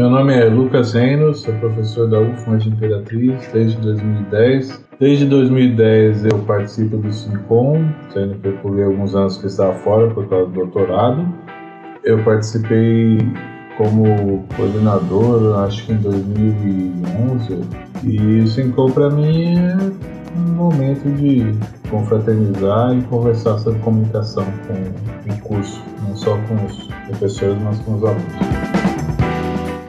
Meu nome é Lucas Renos, sou professor da UFMA de Imperatriz desde 2010. Desde 2010 eu participo do SINCOM, sendo que eu alguns anos que estava fora por causa do doutorado. Eu participei como coordenador, acho que em 2011, e o SINCOM para mim é um momento de confraternizar e conversar sobre comunicação com o curso, não só com os professores, mas com os alunos.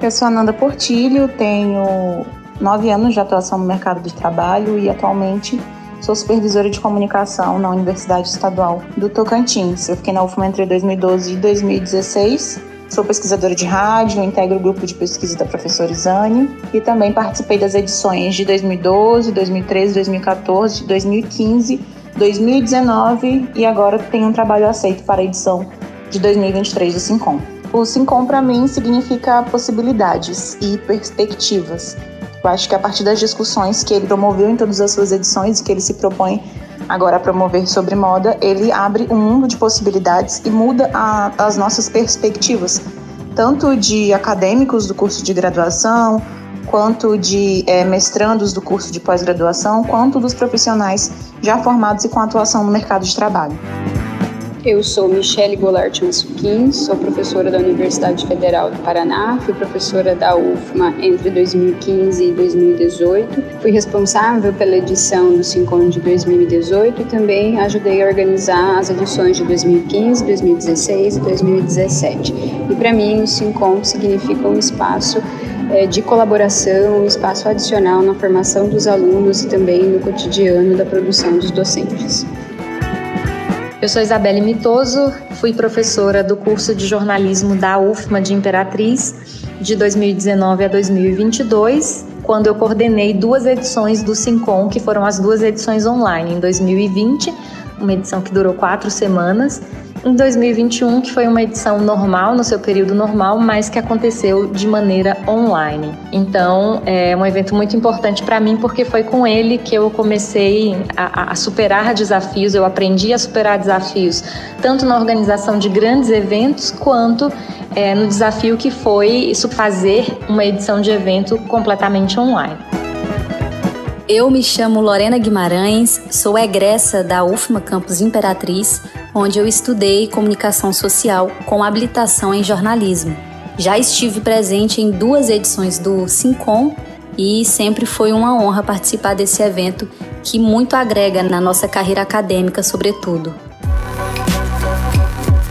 Eu sou Ananda Portilho, tenho nove anos de atuação no mercado de trabalho e atualmente sou supervisora de comunicação na Universidade Estadual do Tocantins. Eu fiquei na UFMA entre 2012 e 2016. Sou pesquisadora de rádio, integro o grupo de pesquisa da professora Isane e também participei das edições de 2012, 2013, 2014, 2015, 2019 e agora tenho um trabalho aceito para a edição de 2023 do Sincom. O Sincom para mim significa possibilidades e perspectivas. Eu acho que a partir das discussões que ele promoveu em todas as suas edições e que ele se propõe agora a promover sobre moda, ele abre um mundo de possibilidades e muda a, as nossas perspectivas, tanto de acadêmicos do curso de graduação, quanto de é, mestrandos do curso de pós-graduação, quanto dos profissionais já formados e com atuação no mercado de trabalho. Eu sou Michele Goulart Massuquin, sou professora da Universidade Federal do Paraná, fui professora da UFMA entre 2015 e 2018, fui responsável pela edição do Sincom de 2018 e também ajudei a organizar as edições de 2015, 2016 e 2017. E para mim o Sincom significa um espaço é, de colaboração, um espaço adicional na formação dos alunos e também no cotidiano da produção dos docentes. Eu sou Isabelle Mitoso, fui professora do curso de jornalismo da UFMA de Imperatriz de 2019 a 2022, quando eu coordenei duas edições do Sincom, que foram as duas edições online, em 2020, uma edição que durou quatro semanas, em 2021, que foi uma edição normal, no seu período normal, mas que aconteceu de maneira online. Então, é um evento muito importante para mim, porque foi com ele que eu comecei a, a, superar desafios, eu aprendi a superar desafios, tanto na organização de grandes eventos, quanto é, no desafio que foi isso fazer uma edição de evento completamente online. Eu me chamo Lorena Guimarães, sou egressa da UFMA Campus Imperatriz, onde eu estudei comunicação social com habilitação em jornalismo. Já estive presente em duas edições do Sincom e sempre foi uma honra participar desse evento que muito agrega na nossa carreira acadêmica, sobretudo.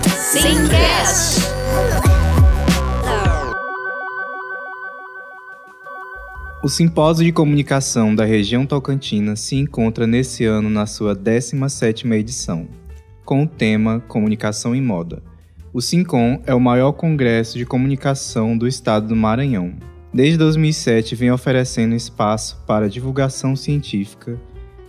Simcast. O Simpósio de Comunicação da Região Tocantina se encontra nesse ano na sua 17ª edição, com o tema Comunicação em Moda. O SINCOM é o maior congresso de comunicação do estado do Maranhão. Desde 2007 vem oferecendo espaço para divulgação científica,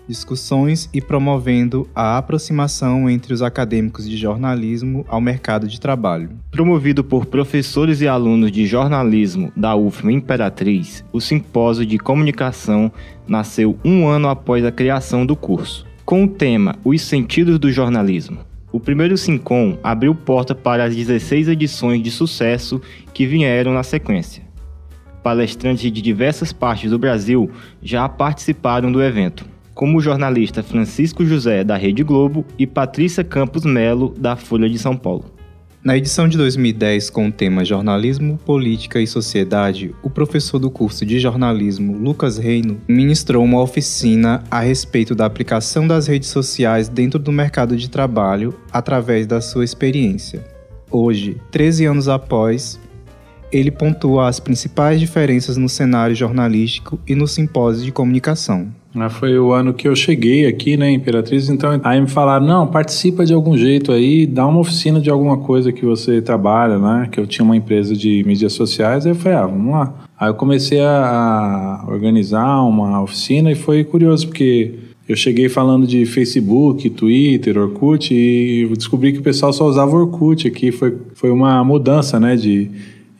discussões e promovendo a aproximação entre os acadêmicos de jornalismo ao mercado de trabalho. Promovido por professores e alunos de jornalismo da UFMA Imperatriz, o Simpósio de Comunicação nasceu um ano após a criação do curso. Com o tema Os Sentidos do Jornalismo, o primeiro Sincom abriu porta para as 16 edições de sucesso que vieram na sequência. Palestrantes de diversas partes do Brasil já participaram do evento como o jornalista Francisco José, da Rede Globo, e Patrícia Campos Melo, da Folha de São Paulo. Na edição de 2010, com o tema Jornalismo, Política e Sociedade, o professor do curso de jornalismo, Lucas Reino, ministrou uma oficina a respeito da aplicação das redes sociais dentro do mercado de trabalho através da sua experiência. Hoje, 13 anos após, ele pontua as principais diferenças no cenário jornalístico e no simpósio de comunicação. Ah, foi o ano que eu cheguei aqui, né, Imperatriz, então aí me falaram, não, participa de algum jeito aí, dá uma oficina de alguma coisa que você trabalha, né, que eu tinha uma empresa de mídias sociais, aí eu falei, ah, vamos lá. Aí eu comecei a, organizar uma oficina e foi curioso, porque eu cheguei falando de Facebook, Twitter, Orkut e descobri que o pessoal só usava Orkut aqui, foi, foi uma mudança, né, de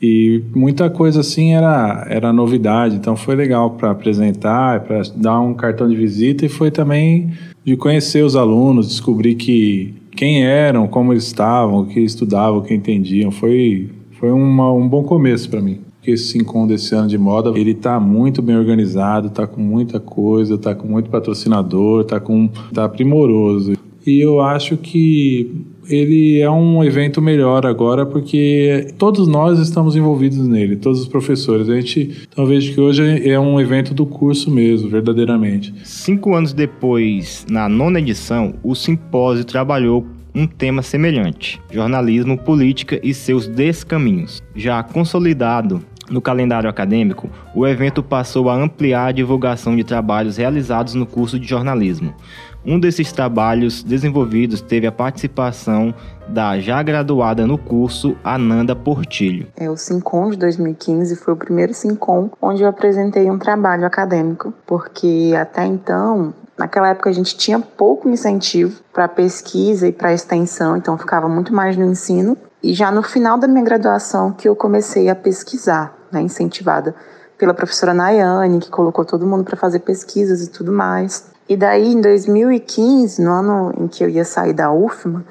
e muita coisa assim era, era novidade, então foi legal para apresentar, para dar um cartão de visita e foi também de conhecer os alunos, descobrir que quem eram, como eles estavam, o que estudavam, o que entendiam. Foi, foi uma, um bom começo para mim. que esse Sincom desse ano de moda, ele tá muito bem organizado, tá com muita coisa, tá com muito patrocinador, tá com tá primoroso. E eu acho que ele é um evento melhor agora porque todos nós estamos envolvidos nele, todos os professores. A gente vejo que hoje é um evento do curso mesmo, verdadeiramente. Cinco anos depois, na nona edição, o simpósio trabalhou um tema semelhante: jornalismo, política e seus descaminhos. Já consolidado no calendário acadêmico, o evento passou a ampliar a divulgação de trabalhos realizados no curso de jornalismo. Um desses trabalhos desenvolvidos teve a participação da já graduada no curso Ananda Portilho. É, o Sincom de 2015 foi o primeiro Sincom onde eu apresentei um trabalho acadêmico, porque até então Naquela época a gente tinha pouco incentivo para pesquisa e para extensão, então ficava muito mais no ensino. E já no final da minha graduação que eu comecei a pesquisar, né, incentivada pela professora Nayane, que colocou todo mundo para fazer pesquisas e tudo mais. E daí, em 2015, no ano em que eu ia sair da UFMA,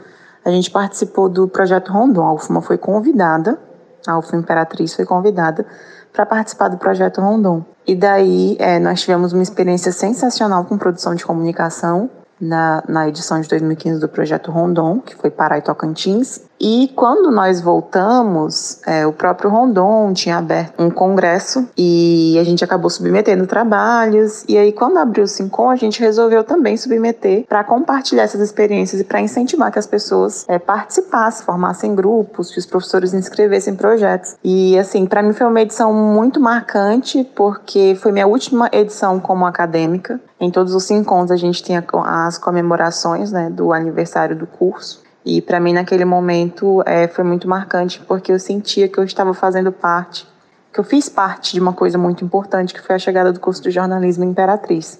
a gente participou do projeto Rondon. A UFMA foi convidada, a UFMA Imperatriz foi convidada para participar do projeto Rondon. E daí, é, nós tivemos uma experiência sensacional com produção de comunicação na, na edição de 2015 do projeto Rondon, que foi Pará e Tocantins. E quando nós voltamos, é, o próprio Rondon tinha aberto um congresso e a gente acabou submetendo trabalhos. E aí, quando abriu o Sincom, a gente resolveu também submeter para compartilhar essas experiências e para incentivar que as pessoas é, participassem, formassem grupos, que os professores inscrevessem projetos. E assim, para mim foi uma edição muito marcante porque foi minha última edição como acadêmica. Em todos os Sincoms a gente tinha as comemorações né, do aniversário do curso. E para mim, naquele momento, é, foi muito marcante porque eu sentia que eu estava fazendo parte, que eu fiz parte de uma coisa muito importante, que foi a chegada do curso de jornalismo Imperatriz.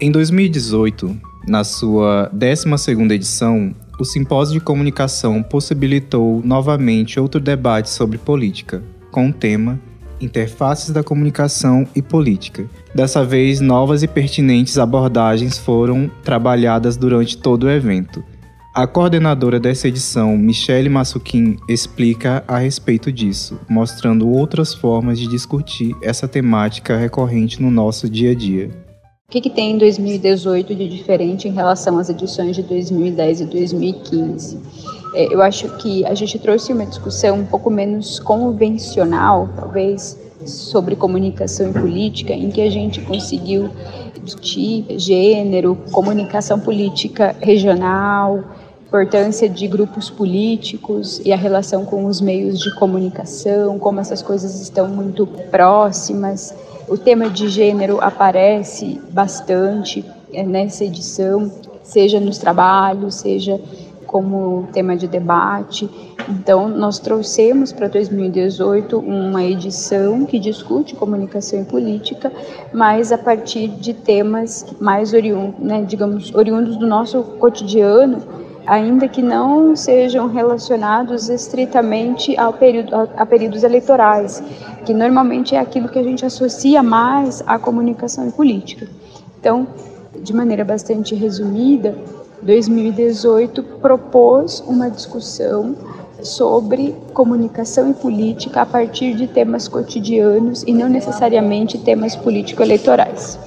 Em 2018, na sua 12ª edição, o Simpósio de Comunicação possibilitou novamente outro debate sobre política, com o tema Interfaces da Comunicação e Política. Dessa vez, novas e pertinentes abordagens foram trabalhadas durante todo o evento a coordenadora dessa edição, Michele Massuquin, explica a respeito disso, mostrando outras formas de discutir essa temática recorrente no nosso dia a dia. O que, que tem em 2018 de diferente em relação às edições de 2010 e 2015? É, eu acho que a gente trouxe uma discussão um pouco menos convencional, talvez, sobre comunicação e política, em que a gente conseguiu discutir gênero, comunicação política regional, importância de grupos políticos e a relação com os meios de comunicação, como essas coisas estão muito próximas. O tema de gênero aparece bastante é, nessa edição, seja nos trabalhos, seja como tema de debate. Então, nós trouxemos para 2018 uma edição que discute comunicação e política, mas a partir de temas mais oriundos, né, digamos, oriundos do nosso cotidiano ainda que não sejam relacionados estritamente ao período, a, a períodos eleitorais, que normalmente é aquilo que a gente associa mais à comunicação e política. Então, de maneira bastante resumida, 2018 propôs uma discussão sobre comunicação e política a partir de temas cotidianos e não necessariamente temas político-eleitorais.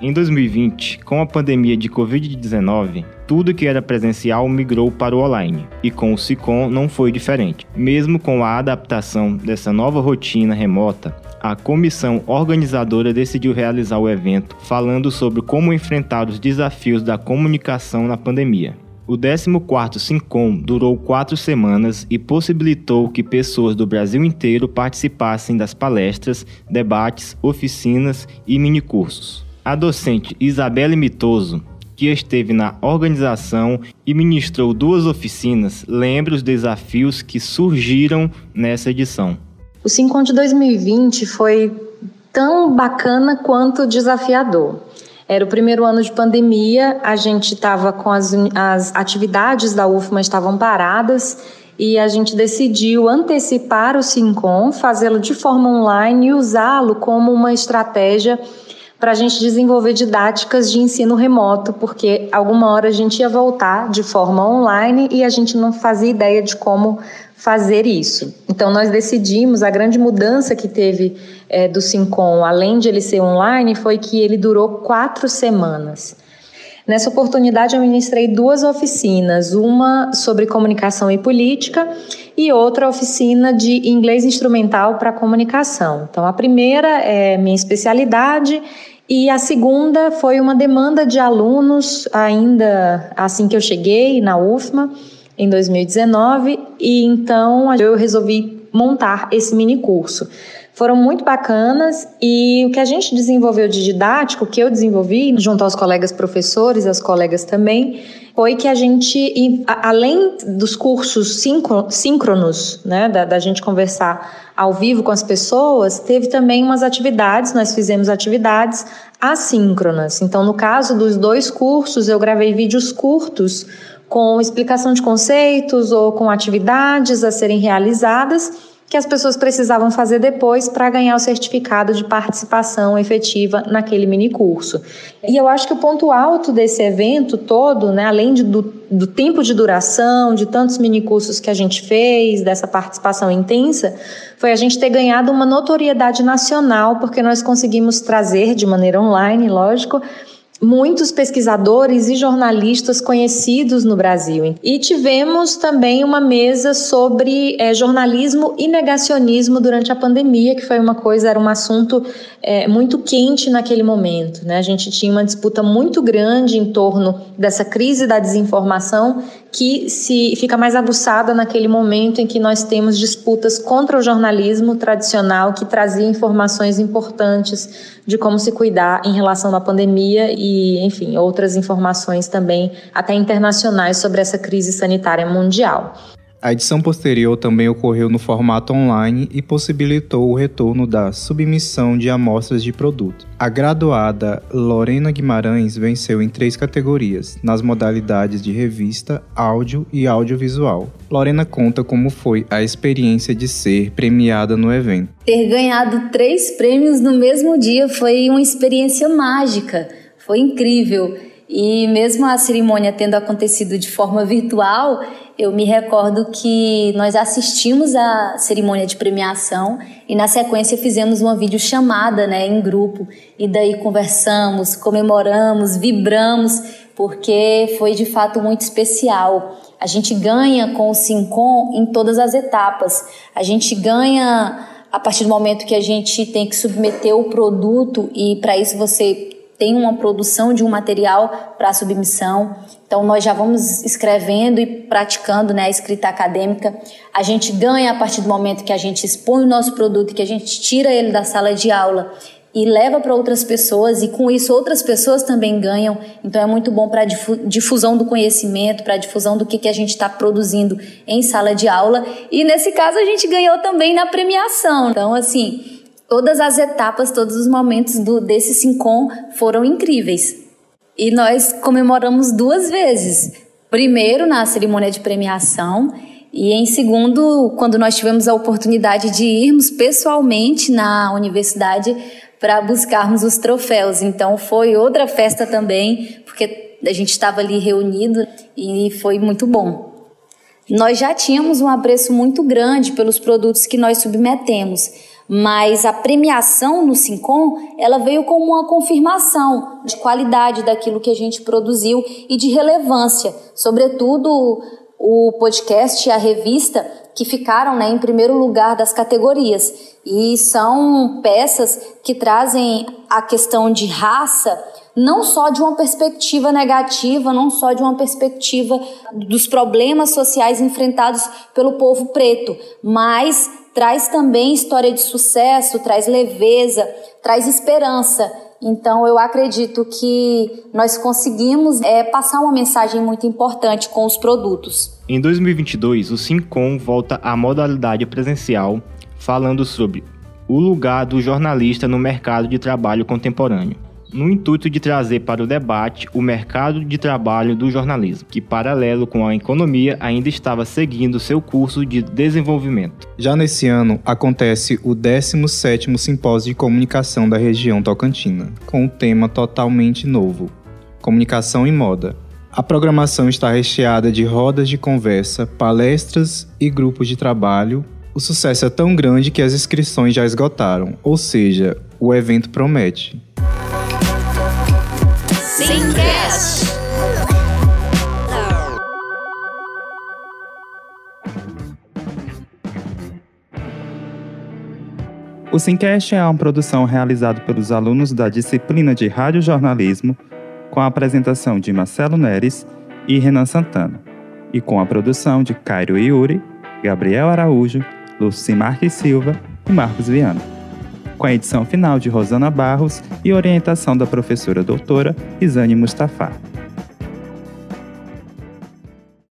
Em 2020, com a pandemia de Covid-19, tudo que era presencial migrou para o online, e com o SICOM não foi diferente. Mesmo com a adaptação dessa nova rotina remota, a comissão organizadora decidiu realizar o evento falando sobre como enfrentar os desafios da comunicação na pandemia. O 14º SINCOM durou quatro semanas e possibilitou que pessoas do Brasil inteiro participassem das palestras, debates, oficinas e minicursos. A docente Isabelle Mitoso, que esteve na organização e ministrou duas oficinas, lembra os desafios que surgiram nessa edição. O Sincon de 2020 foi tão bacana quanto desafiador. Era o primeiro ano de pandemia, a gente estava com as, as atividades da UFMA estavam paradas e a gente decidiu antecipar o Sincom, fazê-lo de forma online e usá-lo como uma estratégia para a gente desenvolver didáticas de ensino remoto, porque alguma hora a gente ia voltar de forma online e a gente não fazia ideia de como fazer isso. Então, nós decidimos, a grande mudança que teve é, do Sincom, além de ele ser online, foi que ele durou quatro semanas. Nessa oportunidade, eu ministrei duas oficinas, uma sobre comunicação e política e outra oficina de inglês instrumental para comunicação. Então, a primeira é minha especialidade e a segunda foi uma demanda de alunos, ainda assim que eu cheguei na UFMA, em 2019, e então eu resolvi montar esse mini curso foram muito bacanas e o que a gente desenvolveu de didático, que eu desenvolvi junto aos colegas professores, aos colegas também, foi que a gente, além dos cursos síncronos, né, da, da gente conversar ao vivo com as pessoas, teve também umas atividades, nós fizemos atividades assíncronas. Então, no caso dos dois cursos, eu gravei vídeos curtos com explicação de conceitos ou com atividades a serem realizadas que as pessoas precisavam fazer depois para ganhar o certificado de participação efetiva naquele mini curso. E eu acho que o ponto alto desse evento todo, né, além de, do, do tempo de duração, de tantos mini cursos que a gente fez, dessa participação intensa, foi a gente ter ganhado uma notoriedade nacional, porque nós conseguimos trazer de maneira online, lógico, muitos pesquisadores e jornalistas conhecidos no Brasil. E tivemos também uma mesa sobre é, jornalismo e negacionismo durante a pandemia, que foi uma coisa, era um assunto é, muito quente naquele momento. Né? A gente tinha uma disputa muito grande em torno dessa crise da desinformação que se fica mais aguçada naquele momento em que nós temos disputas contra o jornalismo tradicional que trazia informações importantes de como se cuidar em relação à pandemia e, enfim, outras informações também até internacionais sobre essa crise sanitária mundial. A edição posterior também ocorreu no formato online e possibilitou o retorno da submissão de amostras de produto. A graduada Lorena Guimarães venceu em três categorias, nas modalidades de revista, áudio e audiovisual. Lorena conta como foi a experiência de ser premiada no evento. Ter ganhado três prêmios no mesmo dia foi uma experiência mágica, foi incrível. E mesmo a cerimônia tendo acontecido de forma virtual, eu me recordo que nós assistimos a cerimônia de premiação e na sequência fizemos uma videochamada, né, em grupo. E daí conversamos, comemoramos, vibramos, porque foi de fato muito especial. A gente ganha com o Sincom em todas as etapas. A gente ganha a partir do momento que a gente tem que submeter o produto e para isso você tem uma produção de um material para submissão. Então nós já vamos escrevendo e praticando né, a escrita acadêmica. A gente ganha a partir do momento que a gente expõe o nosso produto, que a gente tira ele da sala de aula e leva para outras pessoas e com isso outras pessoas também ganham. Então é muito bom para a difusão do conhecimento, para a difusão do que, que a gente está produzindo em sala de aula. E nesse caso a gente ganhou também na premiação. Então assim todas as etapas, todos os momentos do, desse Sincom foram incríveis. E nós comemoramos duas vezes. Primeiro, na cerimônia de premiação, e em segundo, quando nós tivemos a oportunidade de irmos pessoalmente na universidade para buscarmos os troféus. Então, foi outra festa também, porque a gente estava ali reunido e foi muito bom. Nós já tínhamos um apreço muito grande pelos produtos que nós submetemos mas a premiação no Sincom, ela veio como uma confirmação de qualidade daquilo que a gente produziu e de relevância, sobretudo o podcast e a revista que ficaram né, em primeiro lugar das categorias. E são peças que trazem a questão de raça não só de uma perspectiva negativa, não só de uma perspectiva dos problemas sociais enfrentados pelo povo preto, mas traz também história de sucesso, traz leveza, traz esperança. Então eu acredito que nós conseguimos é, passar uma mensagem muito importante com os produtos. Em 2022, o Sincom volta à modalidade presencial, falando sobre o lugar do jornalista no mercado de trabalho contemporâneo. No intuito de trazer para o debate o mercado de trabalho do jornalismo, que, paralelo com a economia, ainda estava seguindo seu curso de desenvolvimento. Já nesse ano, acontece o 17º Simpósio de Comunicação da região Tocantina, com um tema totalmente novo, Comunicação e Moda. A programação está recheada de rodas de conversa, palestras e grupos de trabalho. O sucesso é tão grande que as inscrições já esgotaram, ou seja, o evento promete. Simcast. O Simcast é uma produção realizada pelos alunos da disciplina de Radiojornalismo, com a apresentação de Marcelo Neres e Renan Santana, e com a produção de Cairo Yuri, Gabriel Araújo, Luci Marques Silva e Marcos Viana com a edição final de Rosana Barros e orientação da professora doutora Isane Mustafa.